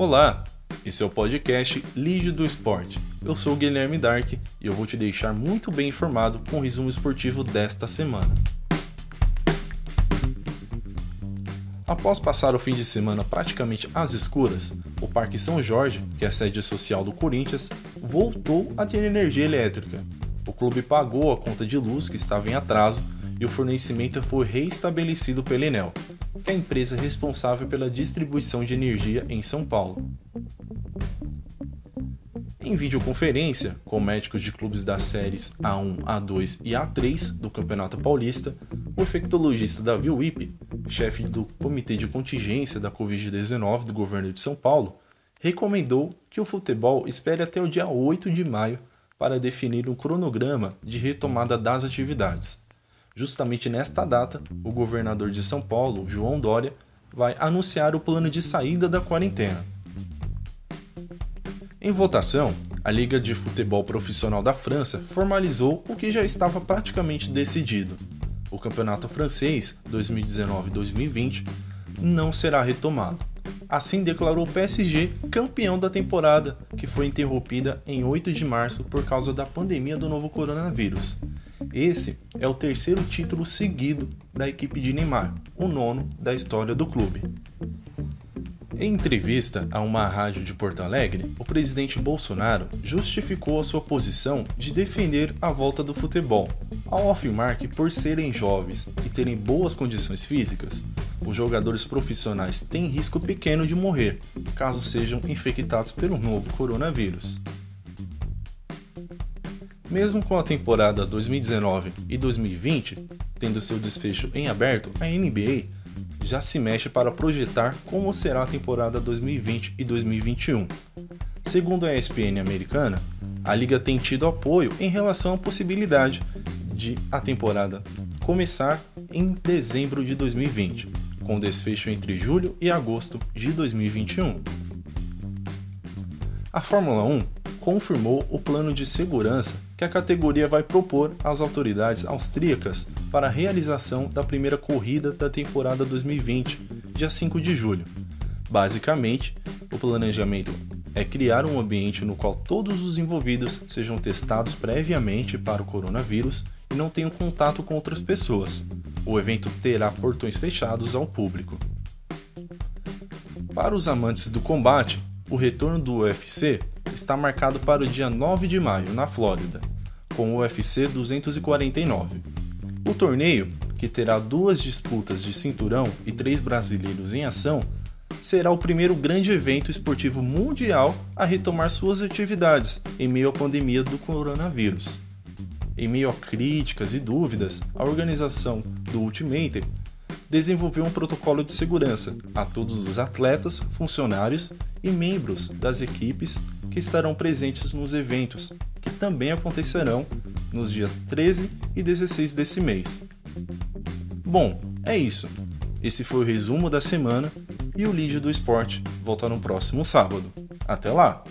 Olá, esse é o podcast Lídio do Esporte. Eu sou o Guilherme Dark e eu vou te deixar muito bem informado com o resumo esportivo desta semana. Após passar o fim de semana praticamente às escuras, o Parque São Jorge, que é a sede social do Corinthians, voltou a ter energia elétrica. O clube pagou a conta de luz que estava em atraso e o fornecimento foi reestabelecido pela Enel, que é a empresa responsável pela distribuição de energia em São Paulo. Em videoconferência, com médicos de clubes das séries A1, A2 e A3 do Campeonato Paulista, o infectologista Davi Wippe, chefe do Comitê de Contingência da Covid-19 do governo de São Paulo, recomendou que o futebol espere até o dia 8 de maio para definir um cronograma de retomada das atividades. Justamente nesta data, o governador de São Paulo, João Dória, vai anunciar o plano de saída da quarentena. Em votação, a Liga de Futebol Profissional da França formalizou o que já estava praticamente decidido. O campeonato francês 2019-2020 não será retomado. Assim declarou o PSG campeão da temporada, que foi interrompida em 8 de março por causa da pandemia do novo coronavírus. Esse é o terceiro título seguido da equipe de Neymar, o nono da história do clube. Em entrevista a uma rádio de Porto Alegre, o presidente Bolsonaro justificou a sua posição de defender a volta do futebol, ao afirmar que, por serem jovens e terem boas condições físicas, os jogadores profissionais têm risco pequeno de morrer caso sejam infectados pelo novo coronavírus. Mesmo com a temporada 2019 e 2020 tendo seu desfecho em aberto, a NBA já se mexe para projetar como será a temporada 2020 e 2021. Segundo a ESPN americana, a liga tem tido apoio em relação à possibilidade de a temporada começar em dezembro de 2020, com desfecho entre julho e agosto de 2021. A Fórmula 1 confirmou o plano de segurança que a categoria vai propor às autoridades austríacas para a realização da primeira corrida da temporada 2020, dia 5 de julho. Basicamente, o planejamento é criar um ambiente no qual todos os envolvidos sejam testados previamente para o coronavírus e não tenham contato com outras pessoas. O evento terá portões fechados ao público. Para os amantes do combate, o retorno do UFC está marcado para o dia 9 de maio, na Flórida, com o UFC 249. O torneio, que terá duas disputas de cinturão e três brasileiros em ação, será o primeiro grande evento esportivo mundial a retomar suas atividades em meio à pandemia do coronavírus. Em meio a críticas e dúvidas, a organização do Ultimate desenvolveu um protocolo de segurança a todos os atletas, funcionários e membros das equipes que estarão presentes nos eventos, que também acontecerão nos dias 13 e 16 desse mês. Bom, é isso. Esse foi o resumo da semana e o Lídio do Esporte volta no próximo sábado. Até lá!